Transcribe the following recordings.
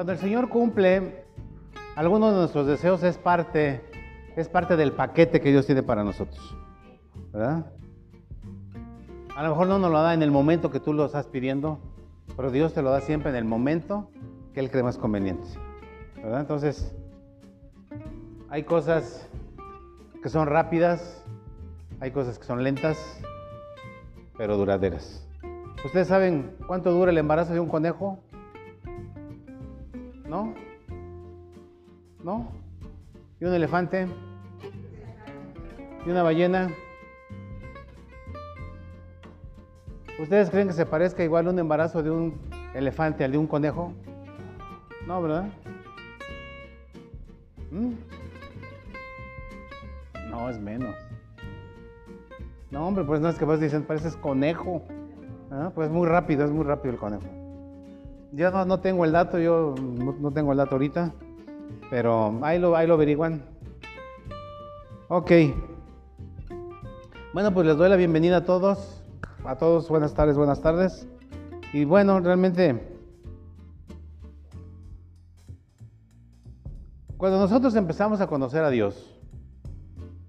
Cuando el Señor cumple algunos de nuestros deseos es parte, es parte del paquete que Dios tiene para nosotros. ¿Verdad? A lo mejor no nos lo da en el momento que tú lo estás pidiendo, pero Dios te lo da siempre en el momento que Él cree más conveniente. ¿Verdad? Entonces, hay cosas que son rápidas, hay cosas que son lentas, pero duraderas. ¿Ustedes saben cuánto dura el embarazo de un conejo? ¿No? ¿No? ¿Y un elefante? ¿Y una ballena? ¿Ustedes creen que se parezca igual un embarazo de un elefante al de un conejo? No, ¿verdad? ¿Mm? No, es menos. No, hombre, pues no es que vos dicen, pareces conejo. ¿Ah? Pues muy rápido, es muy rápido el conejo. Yo no, tengo el dato, yo no, no, tengo el dato ahorita, pero ahí lo, ahí lo averiguan. Ok. Bueno, pues les doy la bienvenida a todos. A todos, buenas tardes, buenas tardes. Y bueno, realmente, cuando nosotros empezamos a conocer a Dios,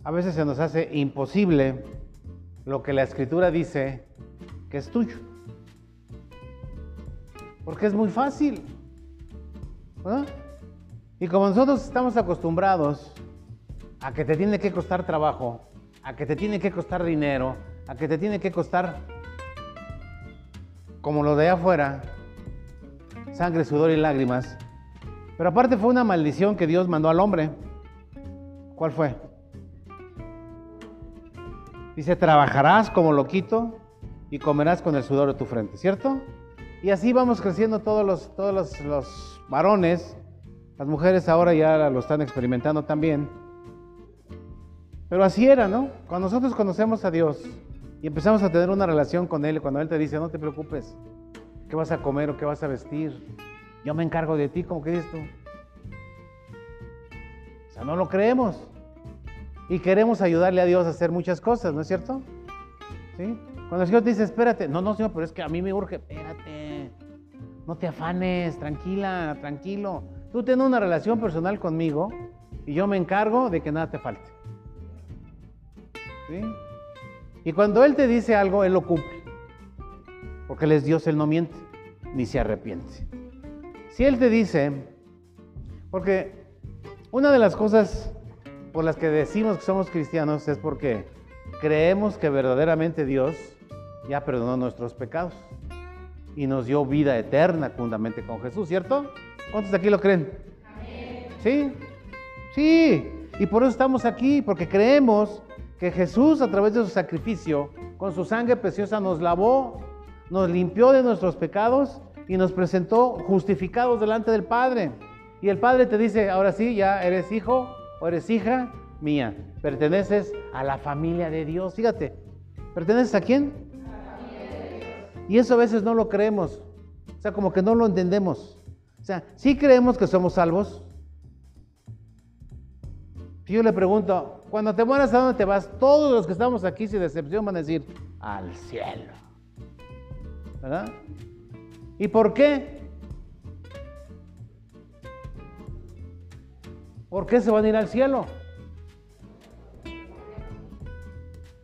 a veces se nos hace imposible lo que la escritura dice que es tuyo. Porque es muy fácil. Y como nosotros estamos acostumbrados a que te tiene que costar trabajo, a que te tiene que costar dinero, a que te tiene que costar, como lo de afuera, sangre, sudor y lágrimas. Pero aparte fue una maldición que Dios mandó al hombre. ¿Cuál fue? Dice, trabajarás como loquito y comerás con el sudor de tu frente, ¿cierto? Y así vamos creciendo todos los, todos los, los varones. Las mujeres ahora ya lo están experimentando también. Pero así era, ¿no? Cuando nosotros conocemos a Dios y empezamos a tener una relación con Él, cuando Él te dice, no te preocupes, ¿qué vas a comer o qué vas a vestir? Yo me encargo de ti, ¿cómo que dices tú? O sea, no lo creemos. Y queremos ayudarle a Dios a hacer muchas cosas, ¿no es cierto? ¿Sí? Cuando el Señor te dice, espérate, no, no, Señor, pero es que a mí me urge, espérate, no te afanes, tranquila, tranquilo. Tú tienes una relación personal conmigo y yo me encargo de que nada te falte. ¿Sí? Y cuando Él te dice algo, Él lo cumple. Porque Él es Dios, Él no miente, ni se arrepiente. Si Él te dice, porque una de las cosas por las que decimos que somos cristianos es porque creemos que verdaderamente Dios ya perdonó nuestros pecados y nos dio vida eterna juntamente con Jesús, ¿cierto? ¿Cuántos de aquí lo creen? ¿Sí? Sí. Y por eso estamos aquí, porque creemos que Jesús a través de su sacrificio, con su sangre preciosa, nos lavó, nos limpió de nuestros pecados y nos presentó justificados delante del Padre. Y el Padre te dice, ahora sí, ya eres hijo o eres hija mía, perteneces a la familia de Dios. Fíjate, ¿perteneces a quién? Y eso a veces no lo creemos, o sea, como que no lo entendemos. O sea, sí creemos que somos salvos. Si yo le pregunto, cuando te mueras, ¿a dónde te vas? Todos los que estamos aquí sin excepción van a decir, al cielo. ¿Verdad? ¿Y por qué? ¿Por qué se van a ir al cielo?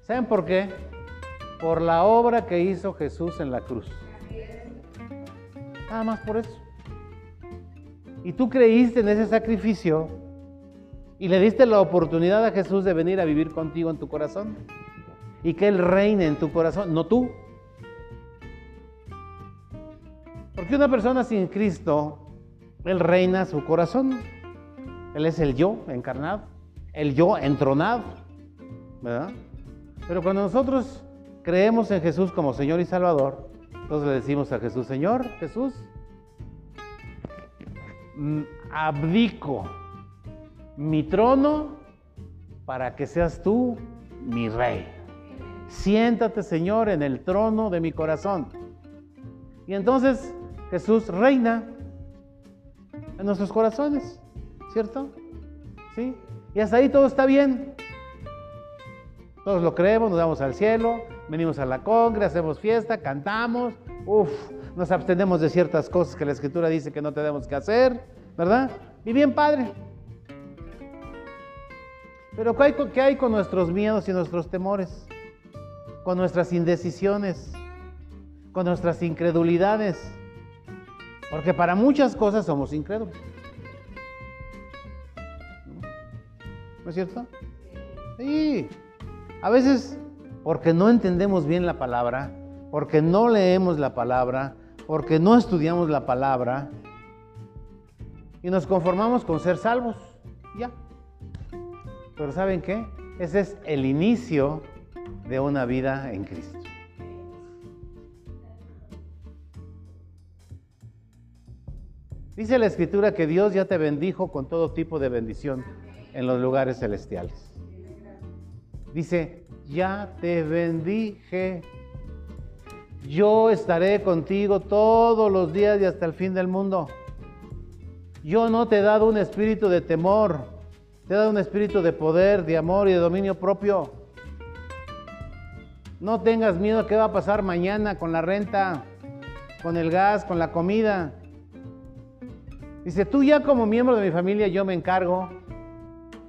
¿Saben por qué? Por la obra que hizo Jesús en la cruz. Nada más por eso. Y tú creíste en ese sacrificio y le diste la oportunidad a Jesús de venir a vivir contigo en tu corazón. Y que Él reine en tu corazón, no tú. Porque una persona sin Cristo, Él reina su corazón. Él es el yo encarnado, el yo entronado. ¿Verdad? Pero cuando nosotros creemos en Jesús como Señor y Salvador, entonces le decimos a Jesús, Señor, Jesús, abdico mi trono para que seas tú mi rey. Siéntate, Señor, en el trono de mi corazón. Y entonces Jesús reina en nuestros corazones, ¿cierto? ¿Sí? Y hasta ahí todo está bien. Todos lo creemos, nos vamos al cielo, venimos a la congre, hacemos fiesta, cantamos, uff, nos abstenemos de ciertas cosas que la Escritura dice que no tenemos que hacer, ¿verdad? Y bien padre. Pero ¿qué hay, qué hay con nuestros miedos y nuestros temores? Con nuestras indecisiones, con nuestras incredulidades. Porque para muchas cosas somos incrédulos. ¿No es cierto? Sí. A veces porque no entendemos bien la palabra, porque no leemos la palabra, porque no estudiamos la palabra y nos conformamos con ser salvos. Ya. Pero ¿saben qué? Ese es el inicio de una vida en Cristo. Dice la escritura que Dios ya te bendijo con todo tipo de bendición en los lugares celestiales. Dice, ya te bendije. Yo estaré contigo todos los días y hasta el fin del mundo. Yo no te he dado un espíritu de temor, te he dado un espíritu de poder, de amor y de dominio propio. No tengas miedo a qué va a pasar mañana con la renta, con el gas, con la comida. Dice, tú ya como miembro de mi familia, yo me encargo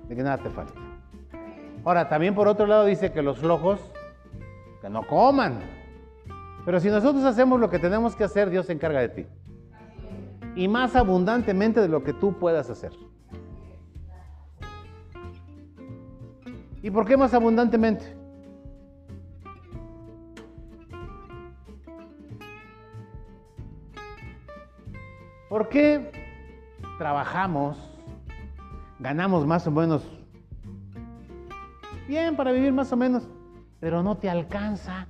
de que nada te falte. Ahora, también por otro lado dice que los flojos, que no coman. Pero si nosotros hacemos lo que tenemos que hacer, Dios se encarga de ti. Y más abundantemente de lo que tú puedas hacer. ¿Y por qué más abundantemente? ¿Por qué trabajamos, ganamos más o menos bien para vivir más o menos, pero no te alcanza.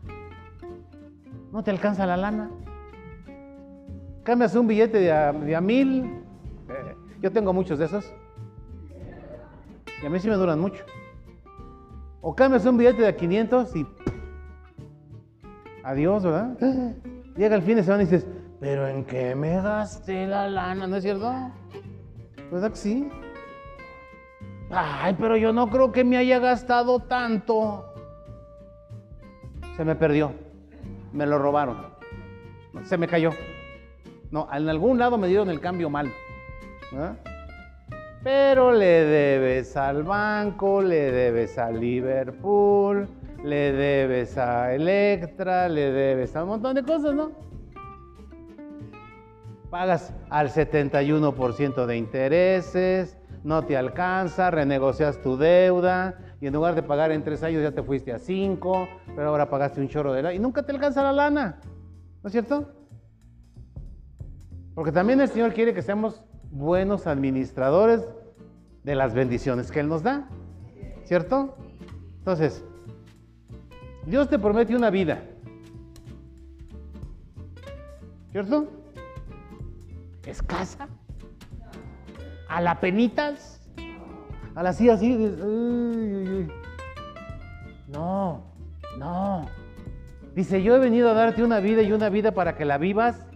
No te alcanza la lana. Cambias un billete de a, mil. Eh, yo tengo muchos de esos. Y a mí sí me duran mucho. O cambias un billete de a 500 y adiós, ¿verdad? Llega el fin de semana y dices, pero ¿en qué me gasté la lana? ¿No es cierto? ¿Verdad que sí? Ay, pero yo no creo que me haya gastado tanto. Se me perdió. Me lo robaron. Se me cayó. No, en algún lado me dieron el cambio mal. Pero le debes al banco, le debes a Liverpool, le debes a Electra, le debes a un montón de cosas, ¿no? pagas al 71% de intereses, no te alcanza, renegocias tu deuda y en lugar de pagar en tres años ya te fuiste a cinco, pero ahora pagaste un chorro de lana y nunca te alcanza la lana, ¿no es cierto? Porque también el Señor quiere que seamos buenos administradores de las bendiciones que Él nos da, ¿cierto? Entonces, Dios te promete una vida, ¿cierto? escasa, a la penitas, a la así, así, no, no. Dice, yo he venido a darte una vida y una vida para que la vivas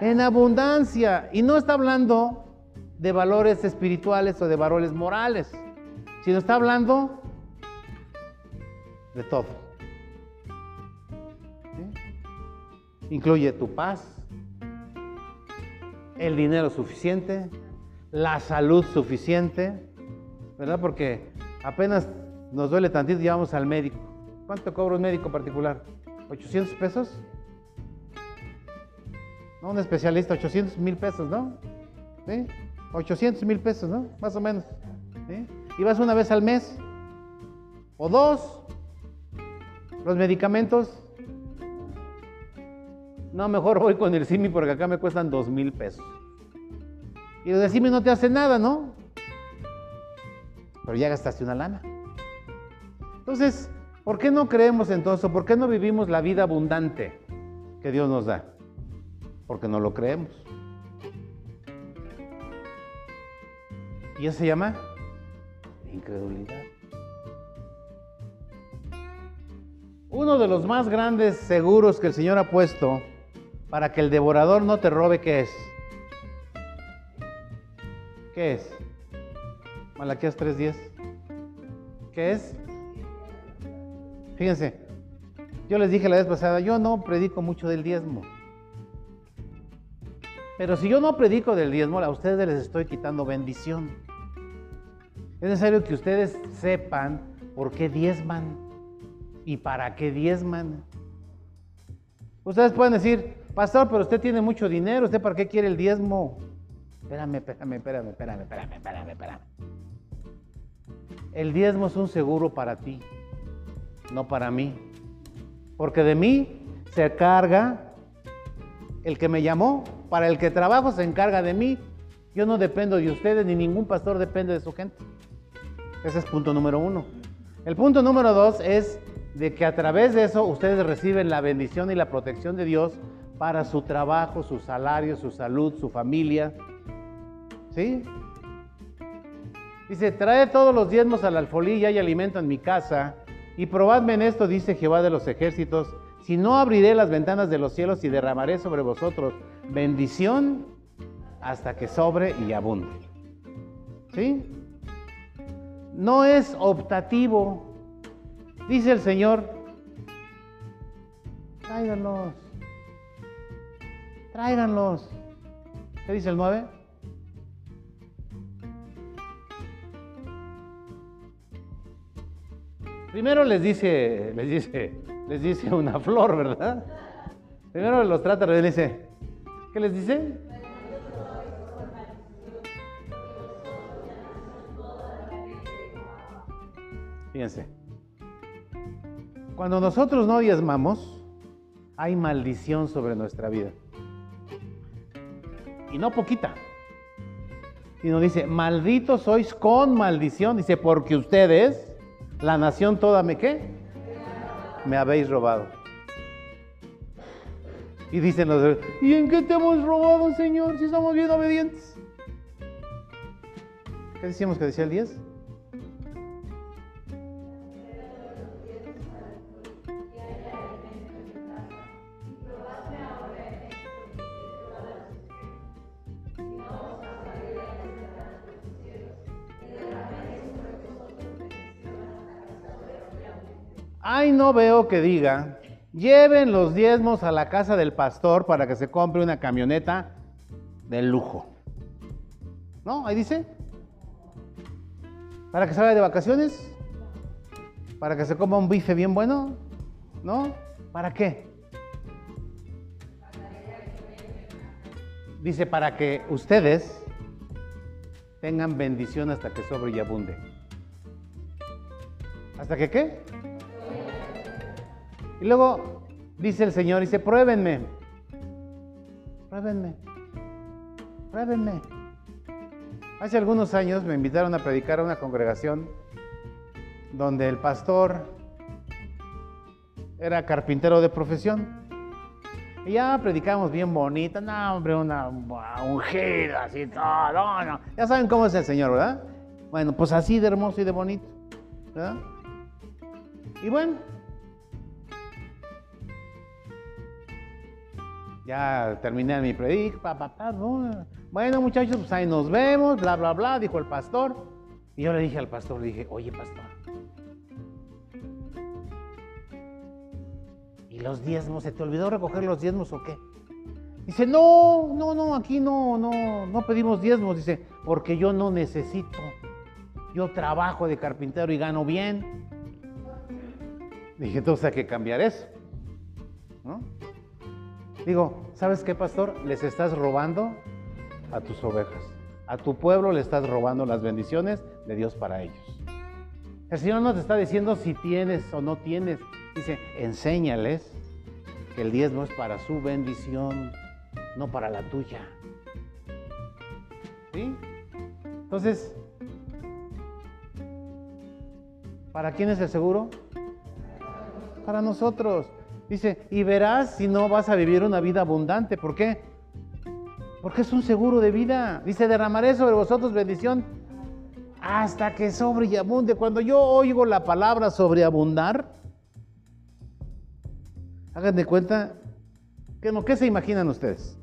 en abundancia. Y no está hablando de valores espirituales o de valores morales, sino está hablando de todo. Incluye tu paz, el dinero suficiente, la salud suficiente, ¿verdad? Porque apenas nos duele tantito y vamos al médico. ¿Cuánto cobra un médico particular? ¿800 pesos? No, un especialista, 800 mil pesos, ¿no? ¿Sí? 800 mil pesos, ¿no? Más o menos. Y vas una vez al mes o dos. Los medicamentos no, mejor voy con el CIMI porque acá me cuestan dos mil pesos. Y CIMI no te hace nada, ¿no? Pero ya gastaste una lana. Entonces, ¿por qué no creemos entonces? ¿Por qué no vivimos la vida abundante que Dios nos da? Porque no lo creemos. Y eso se llama incredulidad. Uno de los más grandes seguros que el Señor ha puesto para que el devorador no te robe, ¿qué es? ¿Qué es? Malaquías 3.10. ¿Qué es? Fíjense, yo les dije la vez pasada, yo no predico mucho del diezmo. Pero si yo no predico del diezmo, a ustedes les estoy quitando bendición. Es necesario que ustedes sepan por qué diezman y para qué diezman. Ustedes pueden decir, pastor, pero usted tiene mucho dinero, ¿usted para qué quiere el diezmo? Espérame, espérame, espérame, espérame, espérame, espérame. El diezmo es un seguro para ti, no para mí. Porque de mí se carga el que me llamó, para el que trabajo se encarga de mí. Yo no dependo de ustedes, ni ningún pastor depende de su gente. Ese es punto número uno. El punto número dos es de que a través de eso ustedes reciben la bendición y la protección de Dios para su trabajo, su salario, su salud, su familia. ¿Sí? Dice, trae todos los diezmos al alfolí y hay alimento en mi casa. Y probadme en esto, dice Jehová de los ejércitos, si no abriré las ventanas de los cielos y derramaré sobre vosotros bendición hasta que sobre y abunde. ¿Sí? No es optativo. Dice el Señor, tráiganlos. Tráiganlos. ¿Qué dice el 9? Primero les dice, les dice, les dice una flor, ¿verdad? Primero los trata, les dice, ¿qué les dice? Fíjense, cuando nosotros no diezmamos, hay maldición sobre nuestra vida. Y no poquita. Nos dice, malditos sois con maldición. Dice, porque ustedes la nación toda me qué? Me habéis robado. Y dicen los ¿y en qué te hemos robado, Señor, si somos bien obedientes? ¿Qué decíamos que decía el 10? Ay, no veo que diga, lleven los diezmos a la casa del pastor para que se compre una camioneta de lujo. ¿No? Ahí dice. Para que salga de vacaciones. Para que se coma un bife bien bueno. ¿No? ¿Para qué? Dice, para que ustedes tengan bendición hasta que sobre y abunde. ¿Hasta que qué? Y luego dice el Señor, dice, pruébenme, pruébenme, pruébenme. Hace algunos años me invitaron a predicar a una congregación donde el pastor era carpintero de profesión. Y ya predicamos bien bonita, no, hombre, una ungida, así todo, no. Ya saben cómo es el Señor, ¿verdad? Bueno, pues así de hermoso y de bonito, ¿verdad? Y bueno, Ya terminé mi predic, pa, pa, pa, Bueno, muchachos, pues ahí nos vemos, bla, bla, bla, dijo el pastor. Y yo le dije al pastor, le dije, oye, pastor. ¿Y los diezmos? ¿Se te olvidó recoger los diezmos o qué? Dice, no, no, no, aquí no, no, no pedimos diezmos. Dice, porque yo no necesito. Yo trabajo de carpintero y gano bien. Dije, entonces hay que cambiar eso. Digo, ¿sabes qué, pastor? Les estás robando a tus ovejas. A tu pueblo le estás robando las bendiciones de Dios para ellos. El Señor no te está diciendo si tienes o no tienes. Dice, enséñales que el diezmo es para su bendición, no para la tuya. ¿Sí? Entonces, ¿para quién es el seguro? Para nosotros. Dice, y verás si no vas a vivir una vida abundante. ¿Por qué? Porque es un seguro de vida. Dice, derramaré sobre vosotros bendición hasta que sobre y abunde. Cuando yo oigo la palabra sobreabundar, hagan de cuenta, que no, ¿qué se imaginan ustedes?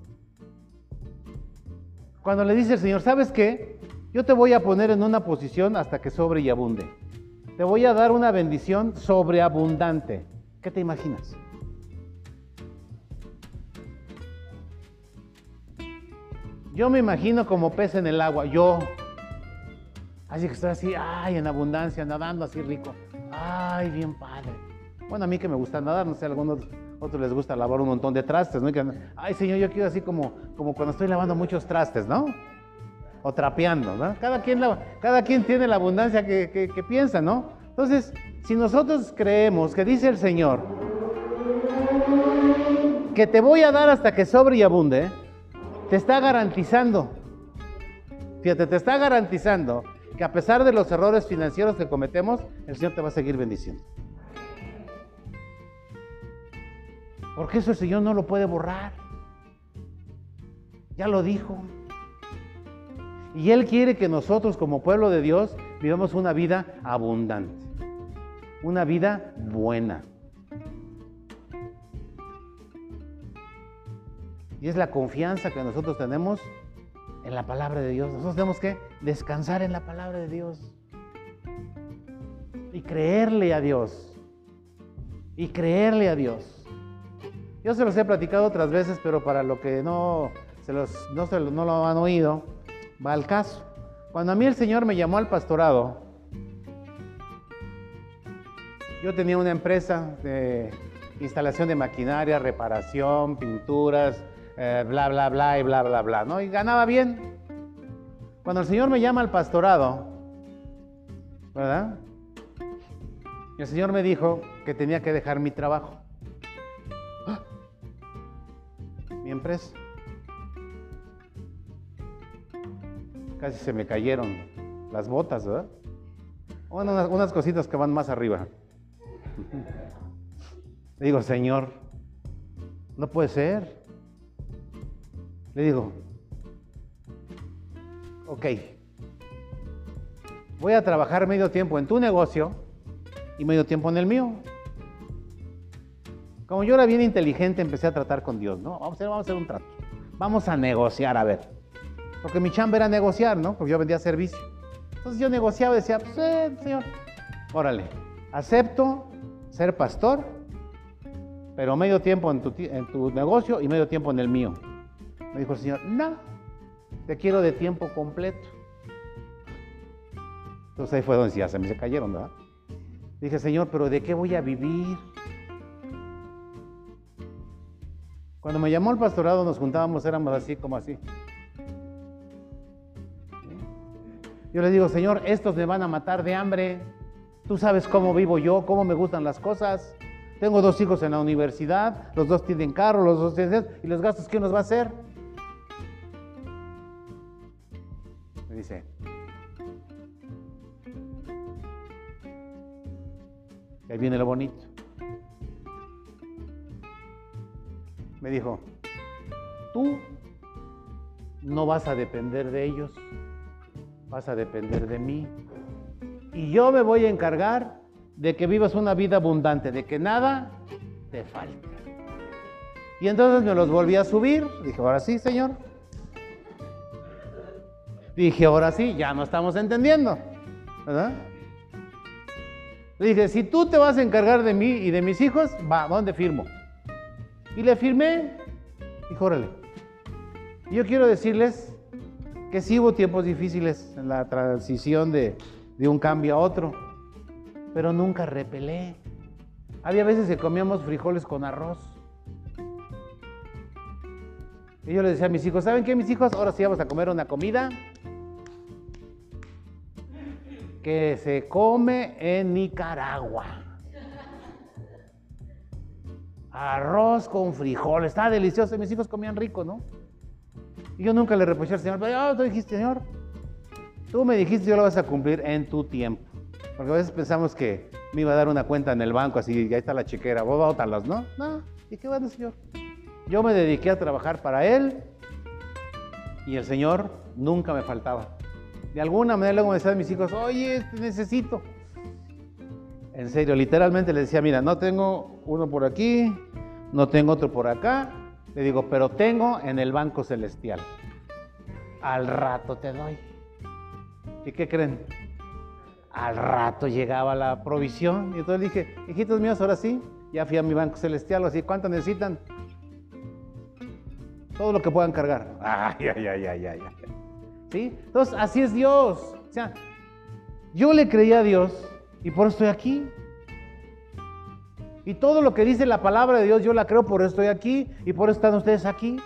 Cuando le dice el Señor, ¿sabes qué? Yo te voy a poner en una posición hasta que sobre y abunde. Te voy a dar una bendición sobreabundante. ¿Qué te imaginas? Yo me imagino como pez en el agua, yo. Así que estoy así, ay, en abundancia, nadando así rico. Ay, bien padre. Bueno, a mí que me gusta nadar, no sé, a algunos otros les gusta lavar un montón de trastes, ¿no? ay, señor, yo quiero así como, como cuando estoy lavando muchos trastes, ¿no? O trapeando, ¿no? Cada quien, cada quien tiene la abundancia que, que piensa, ¿no? Entonces, si nosotros creemos que dice el Señor, que te voy a dar hasta que sobre y abunde, te está garantizando, fíjate, te está garantizando que a pesar de los errores financieros que cometemos, el Señor te va a seguir bendiciendo. Porque eso el Señor no lo puede borrar. Ya lo dijo. Y Él quiere que nosotros como pueblo de Dios vivamos una vida abundante, una vida buena. Y es la confianza que nosotros tenemos en la palabra de Dios. Nosotros tenemos que descansar en la palabra de Dios. Y creerle a Dios. Y creerle a Dios. Yo se los he platicado otras veces, pero para lo que no, se los, no, se, no lo han oído, va al caso. Cuando a mí el Señor me llamó al pastorado, yo tenía una empresa de instalación de maquinaria, reparación, pinturas, eh, bla, bla, bla y bla, bla, bla, ¿no? Y ganaba bien. Cuando el Señor me llama al pastorado, ¿verdad? Y el Señor me dijo que tenía que dejar mi trabajo. ¡Ah! Mi empresa. Casi se me cayeron las botas, ¿verdad? Bueno, unas, unas cositas que van más arriba. Le digo, Señor, no puede ser. Le digo, ok, voy a trabajar medio tiempo en tu negocio y medio tiempo en el mío. Como yo era bien inteligente, empecé a tratar con Dios, ¿no? Vamos a hacer, un trato. Vamos a negociar, a ver. Porque mi chamba era negociar, ¿no? Porque yo vendía servicio. Entonces yo negociaba y decía, pues, señor, órale, acepto ser pastor, pero medio tiempo en tu negocio y medio tiempo en el mío. Me dijo el Señor, no, te quiero de tiempo completo. Entonces ahí fue donde ya se me cayeron, ¿verdad? Dije, Señor, pero ¿de qué voy a vivir? Cuando me llamó el pastorado nos juntábamos, éramos así como así. Yo le digo, Señor, estos me van a matar de hambre. Tú sabes cómo vivo yo, cómo me gustan las cosas. Tengo dos hijos en la universidad, los dos tienen carro, los dos tienen... ¿Y los gastos quién nos va a hacer? Dice, ahí viene lo bonito. Me dijo, tú no vas a depender de ellos, vas a depender de mí. Y yo me voy a encargar de que vivas una vida abundante, de que nada te falte. Y entonces me los volví a subir. Dije, ahora sí, Señor, Dije, ahora sí, ya no estamos entendiendo. Le dije, si tú te vas a encargar de mí y de mis hijos, va, ¿dónde firmo? Y le firmé. Dijo, órale. Yo quiero decirles que sí hubo tiempos difíciles en la transición de, de un cambio a otro, pero nunca repelé. Había veces que comíamos frijoles con arroz. Y yo les decía a mis hijos, ¿saben qué, mis hijos? Ahora sí vamos a comer una comida que se come en Nicaragua. Arroz con frijoles, está delicioso. Mis hijos comían rico, ¿no? Y yo nunca le reproché al Señor, pero tú dijiste, Señor, tú me dijiste, yo lo vas a cumplir en tu tiempo. Porque a veces pensamos que me iba a dar una cuenta en el banco, así, y ahí está la chequera, vos bótalas, ¿no? No, y qué bueno, Señor. Yo me dediqué a trabajar para Él y el Señor nunca me faltaba. De alguna manera luego me decían mis hijos, oye, necesito. En serio, literalmente le decía, mira, no tengo uno por aquí, no tengo otro por acá. Le digo, pero tengo en el banco celestial. Al rato te doy. ¿Y qué creen? Al rato llegaba la provisión. Y entonces dije, hijitos míos, ahora sí, ya fui a mi banco celestial, así, ¿cuánto necesitan? todo lo que puedan cargar. Ay, ay, ay, ay, ay. ¿Sí? Entonces, así es Dios. O sea, yo le creí a Dios y por eso estoy aquí. Y todo lo que dice la palabra de Dios, yo la creo, por eso estoy aquí y por eso están ustedes aquí.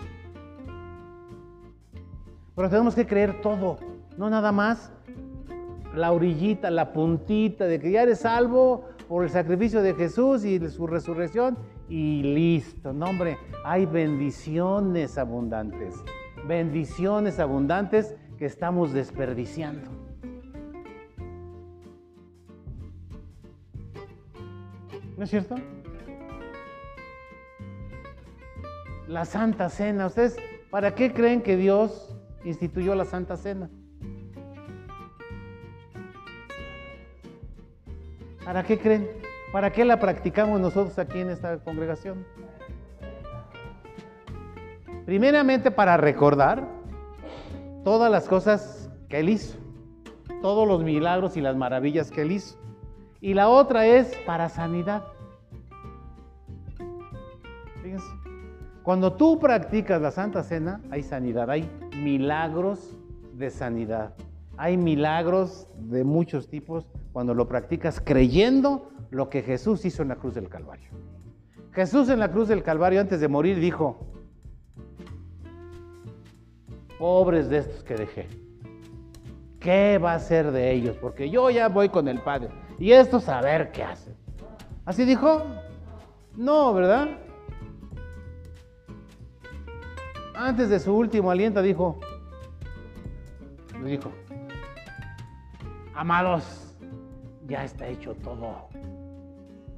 Pero tenemos que creer todo, no nada más la orillita, la puntita de que ya eres salvo por el sacrificio de Jesús y su resurrección y listo. No, hombre, hay bendiciones abundantes, bendiciones abundantes que estamos desperdiciando. ¿No es cierto? La Santa Cena. ¿Ustedes para qué creen que Dios instituyó la Santa Cena? ¿Para qué creen? ¿Para qué la practicamos nosotros aquí en esta congregación? Primeramente para recordar todas las cosas que Él hizo, todos los milagros y las maravillas que Él hizo. Y la otra es para sanidad. Fíjense, cuando tú practicas la Santa Cena, hay sanidad, hay milagros de sanidad. Hay milagros de muchos tipos cuando lo practicas creyendo lo que Jesús hizo en la cruz del Calvario. Jesús en la cruz del Calvario antes de morir dijo, pobres de estos que dejé, ¿qué va a ser de ellos? Porque yo ya voy con el Padre y estos a ver qué hacen. ¿Así dijo? No, ¿verdad? Antes de su último aliento dijo, dijo, Amados, ya está hecho todo.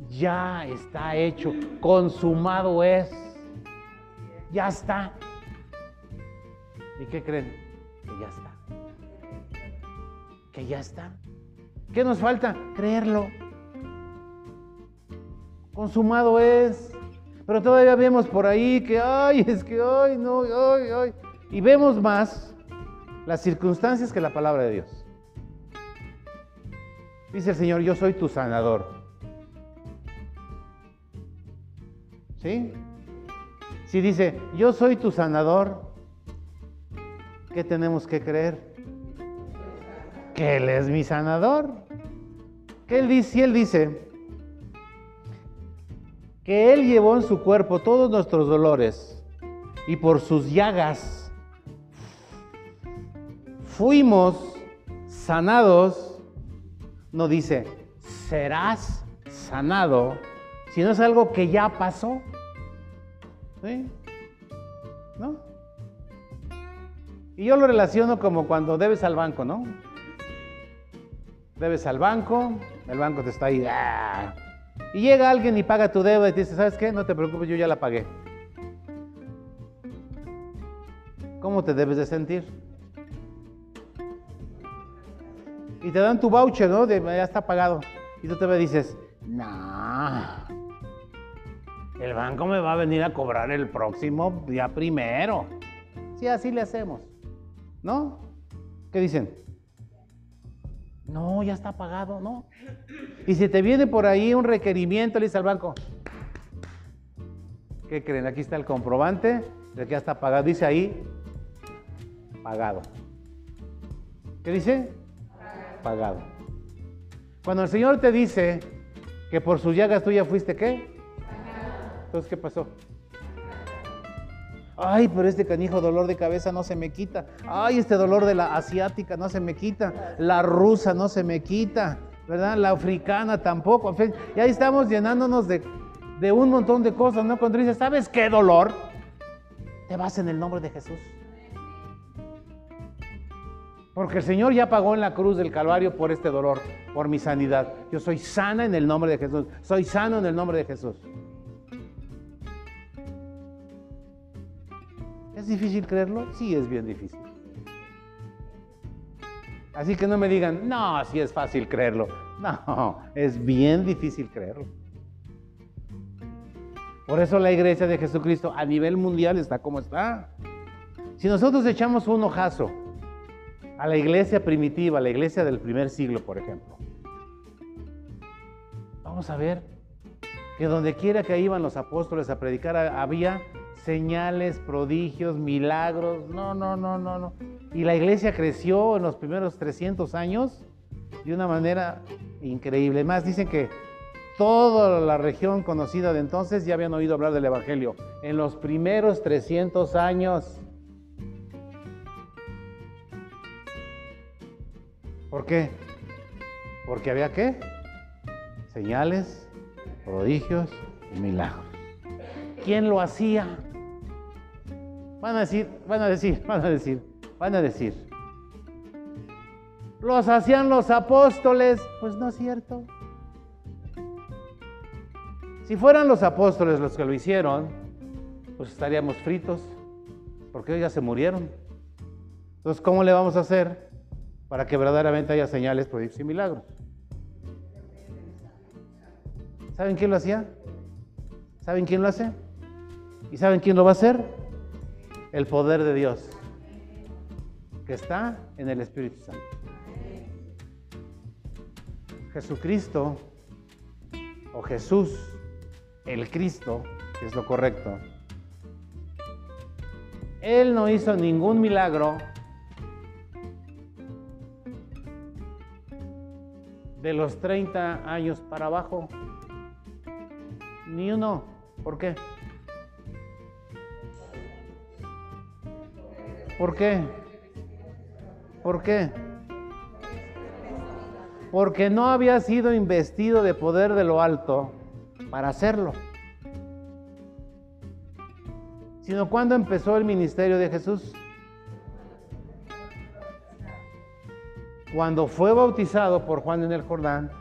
Ya está hecho. Consumado es. Ya está. ¿Y qué creen? Que ya está. Que ya está. ¿Qué nos falta? Creerlo. Consumado es. Pero todavía vemos por ahí que, ay, es que, ay, no, ay, ay. Y vemos más las circunstancias que la palabra de Dios. Dice el Señor, yo soy tu sanador. ¿Sí? Si dice, yo soy tu sanador, ¿qué tenemos que creer? Que Él es mi sanador. Que Él dice, si Él dice que Él llevó en su cuerpo todos nuestros dolores y por sus llagas fuimos sanados no dice, serás sanado, sino es algo que ya pasó. ¿Sí? ¿No? Y yo lo relaciono como cuando debes al banco, ¿no? Debes al banco, el banco te está ahí. ¡ah! Y llega alguien y paga tu deuda y te dice, ¿sabes qué? No te preocupes, yo ya la pagué. ¿Cómo te debes de sentir? y te dan tu voucher, ¿no? De, ya está pagado. Y tú te dices, no, el banco me va a venir a cobrar el próximo día primero. Sí, así le hacemos, ¿no? ¿Qué dicen? No, ya está pagado, ¿no? Y si te viene por ahí un requerimiento, le dice al banco, ¿qué creen? Aquí está el comprobante de que ya está pagado. Dice ahí, pagado. ¿Qué dice? pagado. Cuando el Señor te dice que por sus llagas tú ya fuiste qué? Entonces, ¿qué pasó? Ay, pero este canijo dolor de cabeza no se me quita. Ay, este dolor de la asiática no se me quita. La rusa no se me quita. ¿Verdad? La africana tampoco. Y ahí estamos llenándonos de, un montón de cosas, ¿no? Cuando dices, ¿sabes qué dolor? Te vas en el nombre de Jesús. Porque el Señor ya pagó en la cruz del Calvario por este dolor, por mi sanidad. Yo soy sana en el nombre de Jesús. Soy sano en el nombre de Jesús. ¿Es difícil creerlo? Sí, es bien difícil. Así que no me digan, no, sí es fácil creerlo. No, es bien difícil creerlo. Por eso la iglesia de Jesucristo a nivel mundial está como está. Si nosotros echamos un ojazo a la iglesia primitiva, a la iglesia del primer siglo, por ejemplo. Vamos a ver que donde quiera que iban los apóstoles a predicar había señales, prodigios, milagros. No, no, no, no, no. Y la iglesia creció en los primeros 300 años de una manera increíble. Más dicen que toda la región conocida de entonces ya habían oído hablar del Evangelio. En los primeros 300 años. ¿Por qué? Porque había qué? Señales, prodigios y milagros. ¿Quién lo hacía? Van a decir, van a decir, van a decir, van a decir. Los hacían los apóstoles. Pues no es cierto. Si fueran los apóstoles los que lo hicieron, pues estaríamos fritos, porque ellos ya se murieron. Entonces, ¿cómo le vamos a hacer para que verdaderamente haya señales, prodigios y milagros? ¿Saben quién lo hacía? ¿Saben quién lo hace? ¿Y saben quién lo va a hacer? El poder de Dios, que está en el Espíritu Santo. Jesucristo o Jesús, el Cristo, es lo correcto, Él no hizo ningún milagro de los 30 años para abajo. Ni uno. ¿Por qué? ¿Por qué? ¿Por qué? Porque no había sido investido de poder de lo alto para hacerlo. Sino cuando empezó el ministerio de Jesús. Cuando fue bautizado por Juan en el Jordán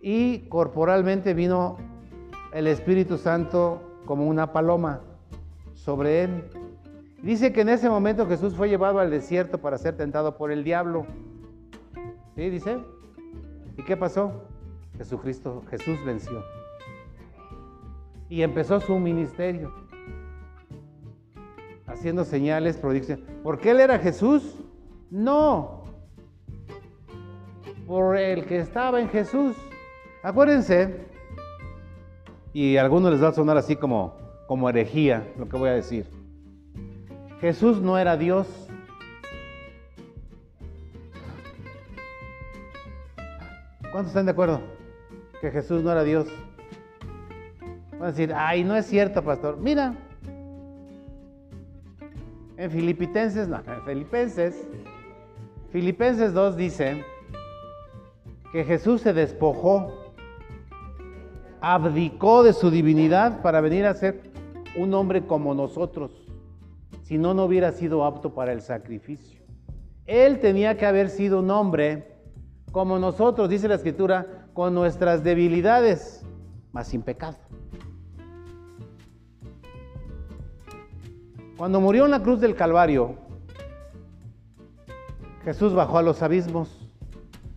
y corporalmente vino el Espíritu Santo como una paloma sobre él. Dice que en ese momento Jesús fue llevado al desierto para ser tentado por el diablo. ¿Sí? Dice. ¿Y qué pasó? Jesucristo, Jesús venció. Y empezó su ministerio. Haciendo señales, prodigios. ¿Por qué él era Jesús? No. Por el que estaba en Jesús. Acuérdense y a algunos les va a sonar así como, como herejía lo que voy a decir. Jesús no era Dios. ¿Cuántos están de acuerdo? Que Jesús no era Dios. Van a decir, ay, no es cierto, pastor. Mira, en Filipenses, no, en Filipenses, Filipenses 2 dice que Jesús se despojó abdicó de su divinidad para venir a ser un hombre como nosotros, si no, no hubiera sido apto para el sacrificio. Él tenía que haber sido un hombre como nosotros, dice la escritura, con nuestras debilidades, mas sin pecado. Cuando murió en la cruz del Calvario, Jesús bajó a los abismos,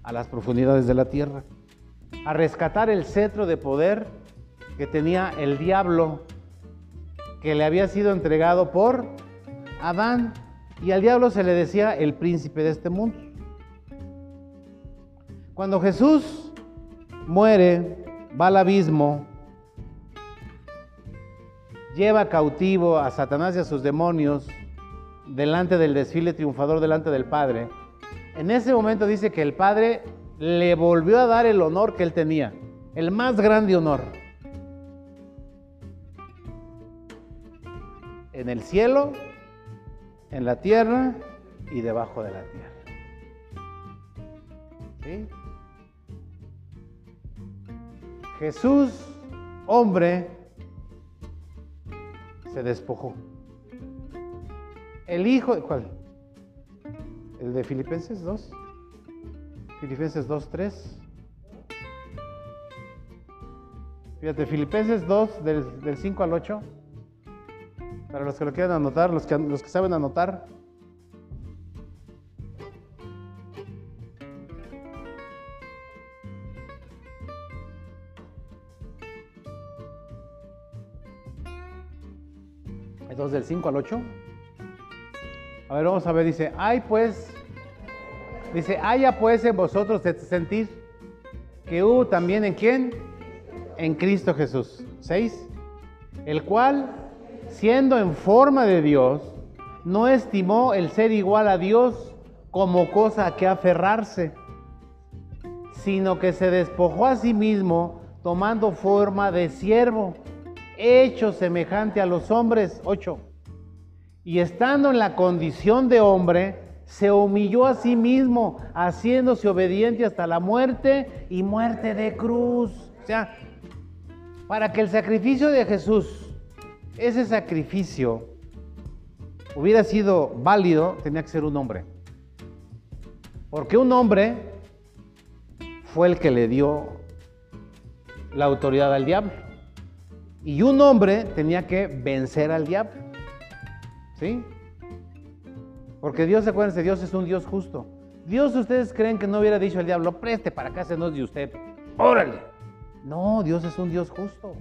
a las profundidades de la tierra a rescatar el cetro de poder que tenía el diablo, que le había sido entregado por Adán. Y al diablo se le decía el príncipe de este mundo. Cuando Jesús muere, va al abismo, lleva cautivo a Satanás y a sus demonios delante del desfile triunfador delante del Padre. En ese momento dice que el Padre le volvió a dar el honor que él tenía, el más grande honor. En el cielo, en la tierra y debajo de la tierra. ¿Sí? Jesús, hombre, se despojó. El hijo, ¿cuál? El de Filipenses 2. Filipenses 2.3. Fíjate, Filipenses 2 del, 5 al 8. Para los que lo quieran anotar, los que, los que saben anotar. Entonces del 5 al 8. A ver, vamos a ver, dice, ay pues Dice, haya pues en vosotros este sentir que hubo también en quién? En Cristo Jesús. 6, el cual, siendo en forma de Dios, no estimó el ser igual a Dios como cosa a que aferrarse, sino que se despojó a sí mismo tomando forma de siervo, hecho semejante a los hombres. 8. Y estando en la condición de hombre, se humilló a sí mismo, haciéndose obediente hasta la muerte y muerte de cruz. O sea, para que el sacrificio de Jesús, ese sacrificio, hubiera sido válido, tenía que ser un hombre. Porque un hombre fue el que le dio la autoridad al diablo. Y un hombre tenía que vencer al diablo. ¿Sí? Porque Dios, acuérdense, Dios es un Dios justo. Dios, ustedes creen que no hubiera dicho al diablo, preste para acá, se de usted. Órale. No, Dios es un Dios justo.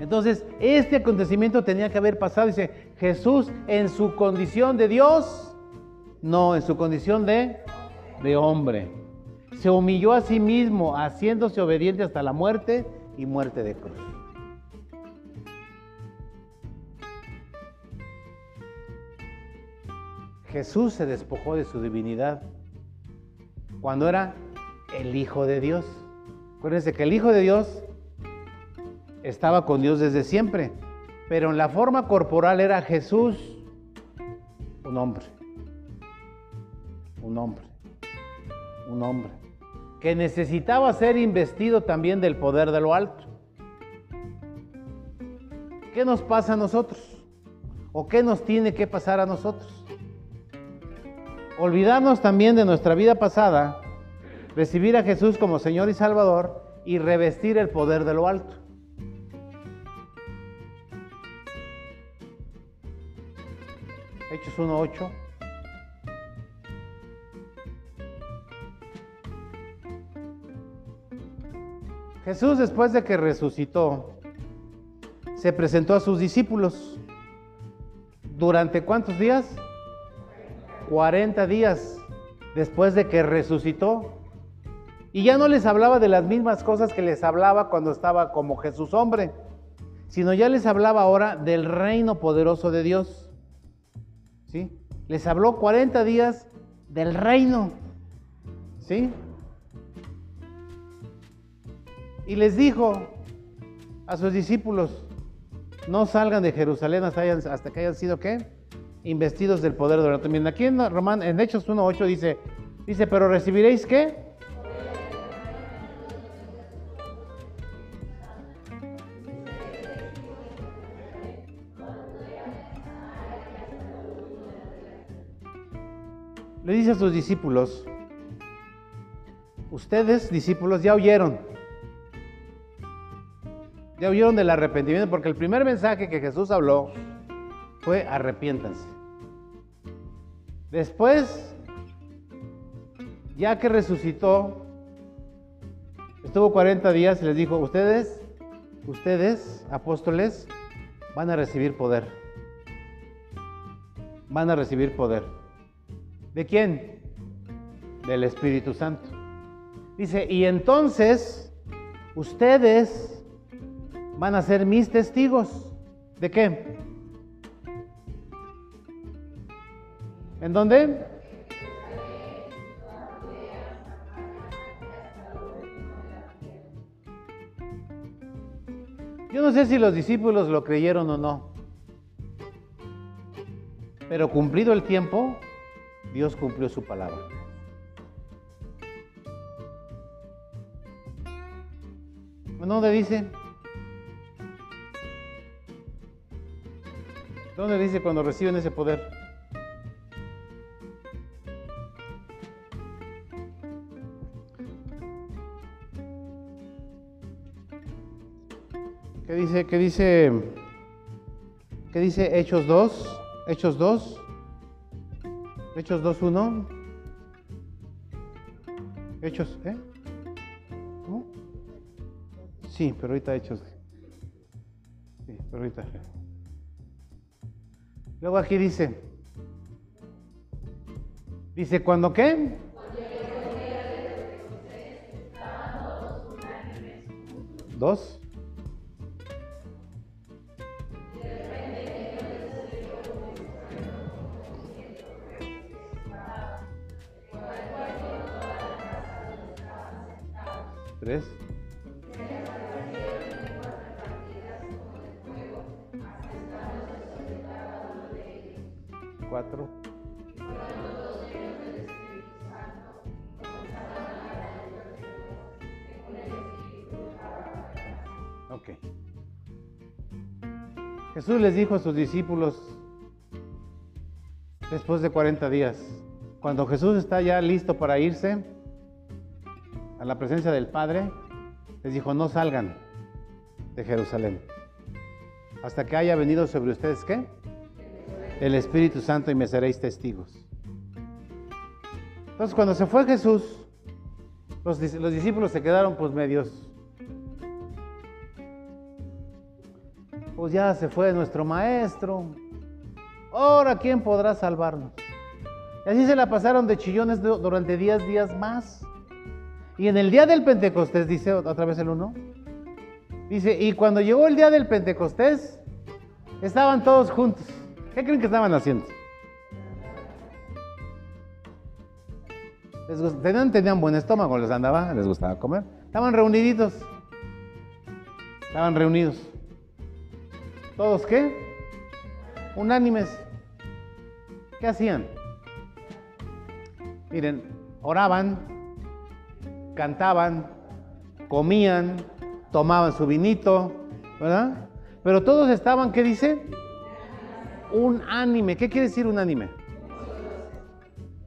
Entonces, este acontecimiento tenía que haber pasado. Dice, Jesús en su condición de Dios, no, en su condición de, de hombre. Se humilló a sí mismo, haciéndose obediente hasta la muerte y muerte de cruz. Jesús se despojó de su divinidad cuando era el Hijo de Dios. Acuérdense que el Hijo de Dios estaba con Dios desde siempre, pero en la forma corporal era Jesús, un hombre, un hombre, un hombre, que necesitaba ser investido también del poder de lo alto. ¿Qué nos pasa a nosotros? ¿O qué nos tiene que pasar a nosotros? Olvidarnos también de nuestra vida pasada, recibir a Jesús como Señor y Salvador y revestir el poder de lo alto. Hechos 1.8. Jesús después de que resucitó, se presentó a sus discípulos. ¿Durante cuántos días? 40 días después de que resucitó. Y ya no les hablaba de las mismas cosas que les hablaba cuando estaba como Jesús hombre, sino ya les hablaba ahora del reino poderoso de Dios. ¿Sí? Les habló 40 días del reino. ¿Sí? Y les dijo a sus discípulos, no salgan de Jerusalén hasta, que hayan sido qué? Investidos del poder de la Miren, aquí en, Román, en Hechos 1.8 dice, dice, pero recibiréis qué? Le dice a sus discípulos, ustedes discípulos ya oyeron, ya oyeron del arrepentimiento, porque el primer mensaje que Jesús habló fue arrepiéntanse. Después, ya que resucitó, estuvo 40 días y les dijo, ustedes, ustedes, apóstoles, van a recibir poder. Van a recibir poder. ¿De quién? Del Espíritu Santo. Dice, y entonces ustedes van a ser mis testigos. ¿De qué? ¿En dónde? Yo no sé si los discípulos lo creyeron o no, pero cumplido el tiempo, Dios cumplió su palabra. ¿Dónde dice? ¿Dónde dice cuando reciben ese poder? ¿Qué dice? ¿Qué dice? ¿Qué dice Hechos 2? Hechos 2. Hechos 2.1. Hechos, ¿eh? ¿Cómo? Sí, pero ahorita Hechos. Sí, pero ahorita. Luego aquí dice. Dice, ¿cuándo qué? Dos. Cuatro. Ok. Jesús les dijo a sus discípulos después de 40 días, cuando Jesús está ya listo para irse a la presencia del Padre, les dijo, no salgan de Jerusalén hasta que haya venido sobre ustedes, ¿qué? El Espíritu Santo y me seréis testigos. Entonces cuando se fue Jesús, los, los discípulos se quedaron pues medios pues ya se fue nuestro maestro. Ahora, ¿quién podrá salvarnos? Y así se la pasaron de chillones durante 10 días más. Y en el día del Pentecostés, dice otra vez el uno, dice, y cuando llegó el día del Pentecostés, estaban todos juntos. ¿Qué creen que estaban haciendo? tenían, tenían buen estómago, les andaba, les gustaba comer. Estaban reuniditos. Estaban reunidos. ¿Todos qué? Unánimes. ¿Qué hacían? Miren, oraban, cantaban, comían, tomaban su vinito, ¿verdad? Pero todos estaban, ¿qué dice? Unánime. ¿Qué quiere decir unánime?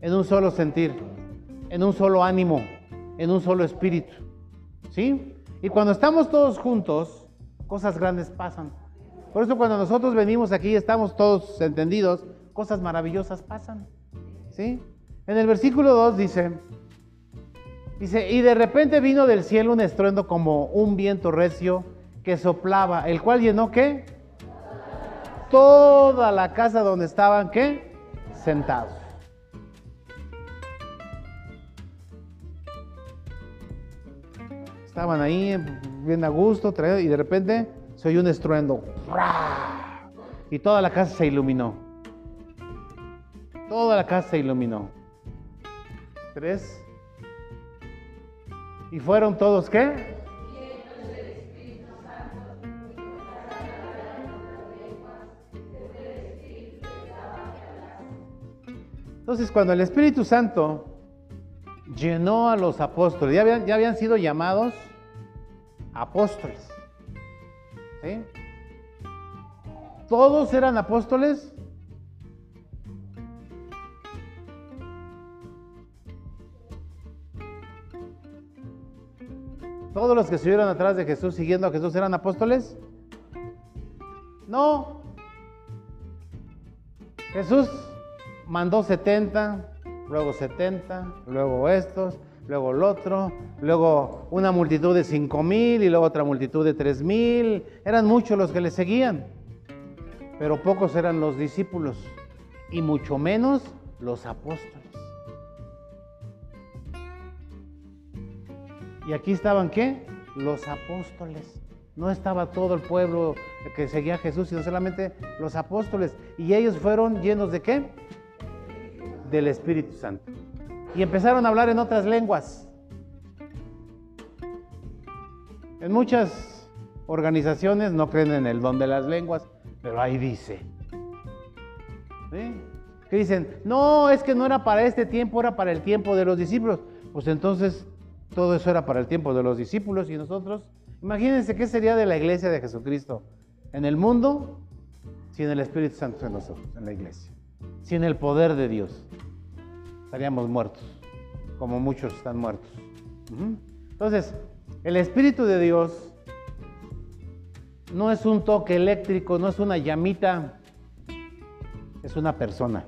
En un solo sentir, en un solo ánimo, en un solo espíritu. ¿Sí? Y cuando estamos todos juntos, cosas grandes pasan. Por eso cuando nosotros venimos aquí y estamos todos entendidos, cosas maravillosas pasan. ¿Sí? En el versículo 2 dice, dice, y de repente vino del cielo un estruendo como un viento recio que soplaba, el cual llenó qué? Toda la casa donde estaban qué? Sentados. Estaban ahí bien a gusto, y de repente se oyó un estruendo. Y toda la casa se iluminó. Toda la casa se iluminó. Tres. ¿Y fueron todos qué? Entonces, cuando el Espíritu Santo llenó a los apóstoles, ya habían, sido llamados apóstoles. ¿Todos eran apóstoles? ¿Todos los que estuvieron atrás de Jesús siguiendo a Jesús eran apóstoles? No. Jesús mandó 70, luego 70, luego estos, luego el otro, luego una multitud de cinco mil y luego otra multitud de tres mil. Eran muchos los que le seguían, pero pocos eran los discípulos y mucho menos los apóstoles. Y aquí estaban qué? Los apóstoles. No estaba todo el pueblo que seguía a Jesús, sino solamente los apóstoles. Y ellos fueron llenos de qué? Del Espíritu Santo y empezaron a hablar en otras lenguas. En muchas organizaciones no creen en el don de las lenguas, pero ahí dice. Que dicen, no, es que no era para este tiempo, era para el tiempo de los discípulos. Pues entonces todo eso era para el tiempo de los discípulos y nosotros. Imagínense qué sería de la iglesia de Jesucristo en el mundo sin el Espíritu Santo en nosotros, en la iglesia, sin el poder de Dios estaríamos muertos, como muchos están muertos. Entonces, el Espíritu de Dios no es un toque eléctrico, no es una llamita, es una persona.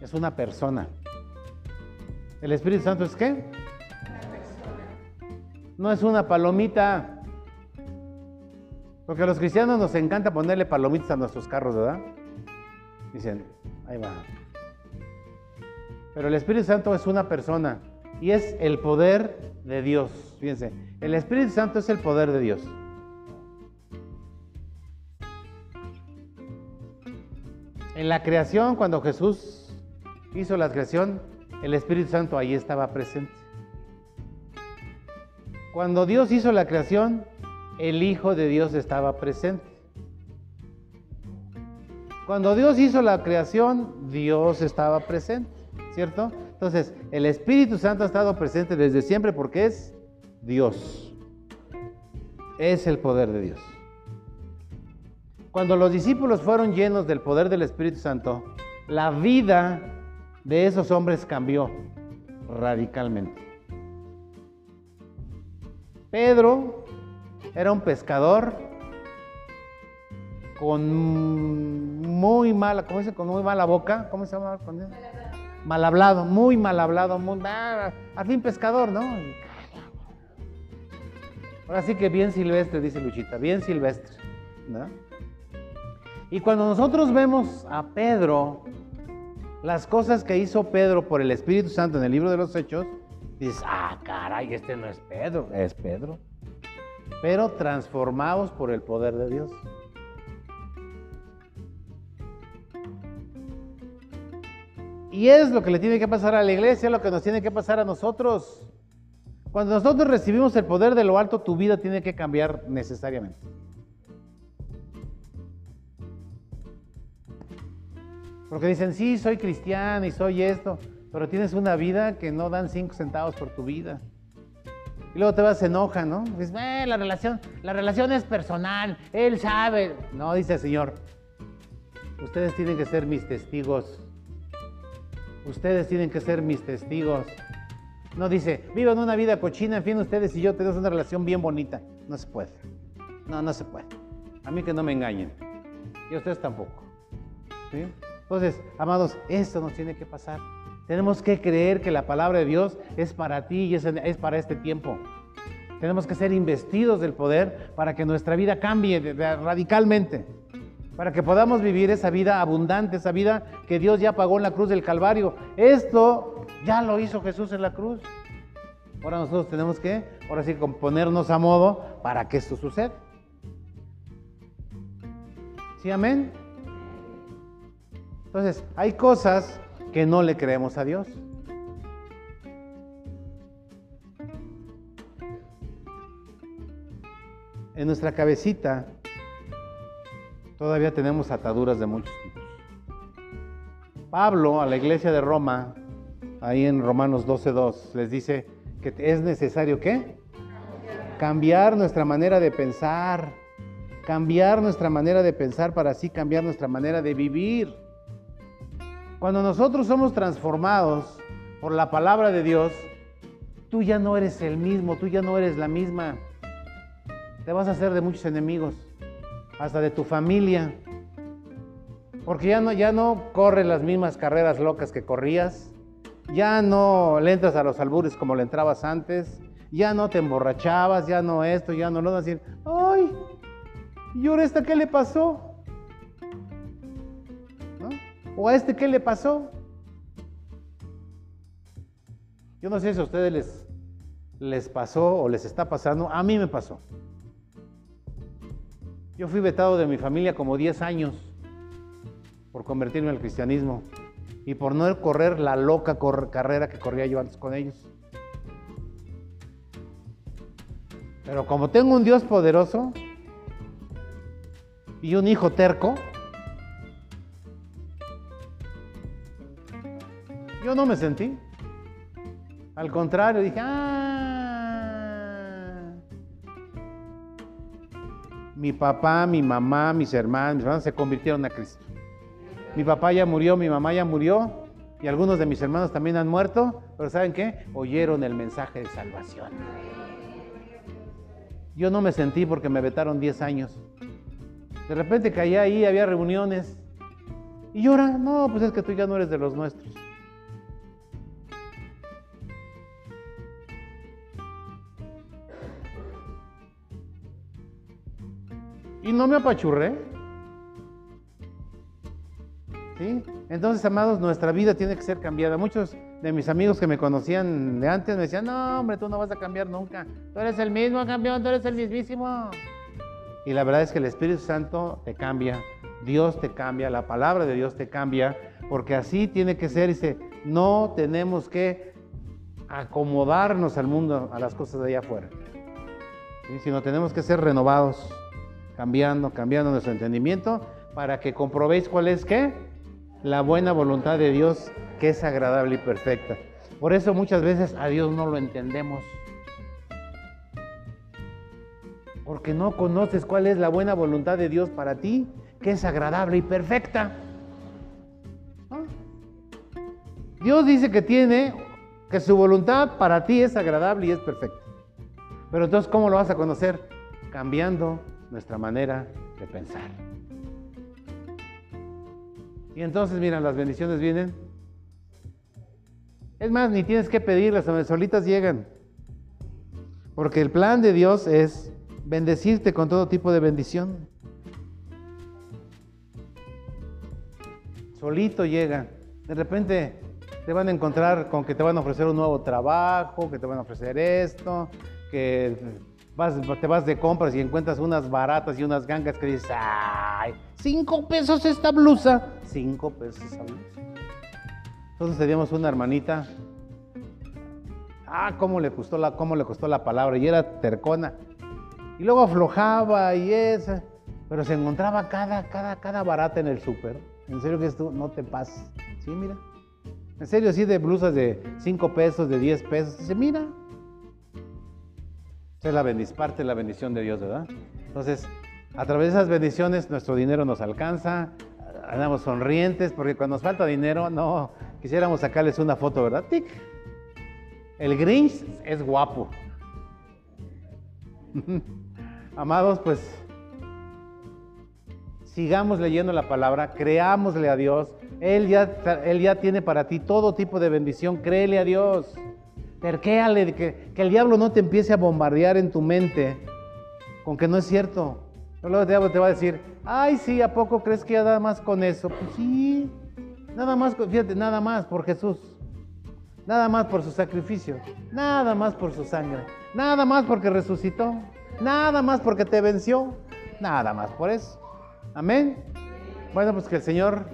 Es una persona. ¿El Espíritu Santo es qué? No es una palomita. Porque a los cristianos nos encanta ponerle palomitas a nuestros carros, ¿verdad? Dicen, ahí va. Pero el Espíritu Santo es una persona y es el poder de Dios. Fíjense, el Espíritu Santo es el poder de Dios. En la creación, cuando Jesús hizo la creación, el Espíritu Santo ahí estaba presente. Cuando Dios hizo la creación, el Hijo de Dios estaba presente. Cuando Dios hizo la creación, Dios estaba presente, ¿cierto? Entonces, el Espíritu Santo ha estado presente desde siempre porque es Dios. Es el poder de Dios. Cuando los discípulos fueron llenos del poder del Espíritu Santo, la vida de esos hombres cambió radicalmente. Pedro era un pescador con muy mala, ¿cómo dice? Con muy mala boca, ¿cómo se llama? Mal hablado, muy mal hablado, muy, ah, al fin pescador, ¿no? Ahora sí que bien silvestre, dice Luchita, bien silvestre. Y cuando nosotros vemos a Pedro, las cosas que hizo Pedro por el Espíritu Santo en el libro de los Hechos, dices, ah, caray, este no es Pedro, es Pedro. Pero transformados por el poder de Dios. Y es lo que le tiene que pasar a la iglesia, lo que nos tiene que pasar a nosotros. Cuando nosotros recibimos el poder de lo alto, tu vida tiene que cambiar necesariamente. Porque dicen, sí, soy cristiano y soy esto, pero tienes una vida que no dan cinco centavos por tu vida. Y luego te vas, enoja, ¿no? Dices, eh, la relación, la relación es personal, él sabe. No, dice el Señor, ustedes tienen que ser mis testigos. Ustedes tienen que ser mis testigos. No dice, vivan una vida cochina, en fin, ustedes y yo tenemos una relación bien bonita. No se puede. No, no se puede. A mí que no me engañen. Y ustedes tampoco. Entonces, amados, esto nos tiene que pasar. Tenemos que creer que la palabra de Dios es para ti y es, para este tiempo. Tenemos que ser investidos del poder para que nuestra vida cambie radicalmente para que podamos vivir esa vida abundante, esa vida que Dios ya pagó en la cruz del Calvario. Esto ya lo hizo Jesús en la cruz. Ahora nosotros tenemos que, ahora sí, ponernos a modo para que esto suceda. ¿Sí, amén? Entonces, hay cosas que no le creemos a Dios. En nuestra cabecita todavía tenemos ataduras de muchos tipos. Pablo a la iglesia de Roma, ahí en Romanos 12.2, les dice que es necesario ¿qué? Cambiar nuestra manera de pensar, cambiar nuestra manera de pensar para así cambiar nuestra manera de vivir. Cuando nosotros somos transformados por la palabra de Dios, tú ya no eres el mismo, tú ya no eres la misma. Te vas a hacer de muchos enemigos hasta de tu familia. Porque ya no, ya no corres las mismas carreras locas que corrías, ya no le entras a los albures como le entrabas antes, ya no te emborrachabas, ya no esto, ya no lo decir, ay, ¿y ahora esta qué le pasó? ¿O a este qué le pasó? Yo no sé si a ustedes les, les pasó o les está pasando, a mí me pasó. Yo fui vetado de mi familia como 10 años por convertirme al cristianismo y por no correr la loca carrera que corría yo antes con ellos. Pero como tengo un Dios poderoso y un hijo terco, yo no me sentí. Al contrario, dije, ah, mi papá, mi mamá, mis hermanos, mis hermanos se convirtieron a Cristo. Mi papá ya murió, mi mamá ya murió y algunos de mis hermanos también han muerto, pero ¿saben qué? Oyeron el mensaje de salvación. Yo no me sentí porque me vetaron 10 años. De repente caí ahí, había reuniones. Y llora, no, pues es que tú ya no eres de los nuestros. Y no me apachurré. ¿Sí? Entonces, amados, nuestra vida tiene que ser cambiada. Muchos de mis amigos que me conocían de antes me decían, no, hombre, tú no vas a cambiar nunca. Tú eres el mismo campeón, tú eres el mismísimo. Y la verdad es que el Espíritu Santo te cambia, Dios te cambia, la palabra de Dios te cambia, porque así tiene que ser. Dice, no tenemos que acomodarnos al mundo, a las cosas de allá afuera, sino tenemos que ser renovados, cambiando, cambiando nuestro entendimiento para que comprobéis cuál es qué, la buena voluntad de Dios que es agradable y perfecta. Por eso muchas veces a Dios no lo entendemos. Porque no conoces cuál es la buena voluntad de Dios para ti, que es agradable y perfecta. Dios dice que tiene, que su voluntad para ti es agradable y es perfecta. Pero entonces, ¿cómo lo vas a conocer? Cambiando nuestra manera de pensar. Y entonces, mira, las bendiciones vienen es más, ni tienes que pedirlas, solitas llegan. Porque el plan de Dios es bendecirte con todo tipo de bendición. Solito llega. De repente te van a encontrar con que te van a ofrecer un nuevo trabajo, que te van a ofrecer esto, que te vas de compras y encuentras unas baratas y unas gangas que dices, ¡ay! Cinco pesos esta blusa. Cinco pesos esta blusa. Entonces teníamos una hermanita. Ah, cómo le costó la, cómo le costó la palabra. Y era tercona. Y luego aflojaba y esa. Pero se encontraba cada, cada, cada barata en el súper. En serio que esto no te pases. Sí, mira. En serio, así de blusas de 5 pesos, de 10 pesos. Dice, mira. Es la parte de la bendición de Dios, ¿verdad? Entonces, a través de esas bendiciones, nuestro dinero nos alcanza, andamos sonrientes, porque cuando nos falta dinero, no, quisiéramos sacarles una foto, ¿verdad? ¡Tic! El Grinch es guapo. Amados, pues sigamos leyendo la palabra, creámosle a Dios. Él ya, él ya tiene para ti todo tipo de bendición, créele a Dios. Terquéale, que, que el diablo no te empiece a bombardear en tu mente con que no es cierto. Luego el diablo te va a decir, ay, sí, ¿a poco crees que ya nada más con eso? Pues sí, nada más, fíjate, nada más por Jesús. Nada más por su sacrificio, nada más por su sangre, nada más porque resucitó, nada más porque te venció, nada más por eso. Amén. Bueno, pues que el Señor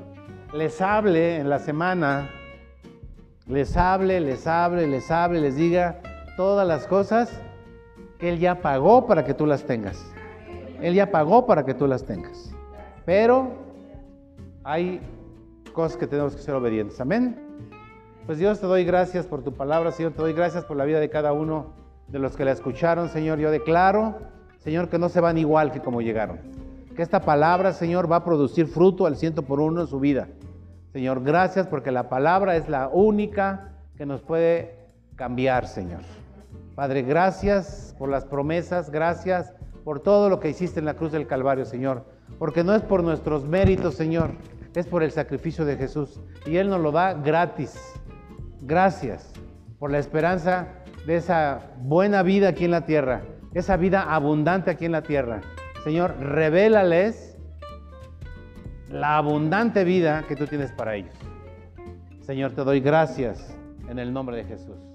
les hable en la semana, les hable, les hable, les hable, les diga todas las cosas que Él ya pagó para que tú las tengas. Él ya pagó para que tú las tengas. Pero hay cosas que tenemos que ser obedientes. Amén. Pues Dios te doy gracias por tu palabra, Señor. Te doy gracias por la vida de cada uno de los que la escucharon, Señor. Yo declaro, Señor, que no se van igual que como llegaron. Que esta palabra, Señor, va a producir fruto al ciento por uno en su vida. Señor, gracias porque la palabra es la única que nos puede cambiar, Señor. Padre, gracias por las promesas, gracias por todo lo que hiciste en la cruz del Calvario, Señor. Porque no es por nuestros méritos, Señor, es por el sacrificio de Jesús. Y Él nos lo da gratis. Gracias por la esperanza de esa buena vida aquí en la tierra, esa vida abundante aquí en la tierra. Señor, revélales la abundante vida que tú tienes para ellos. Señor, te doy gracias en el nombre de Jesús.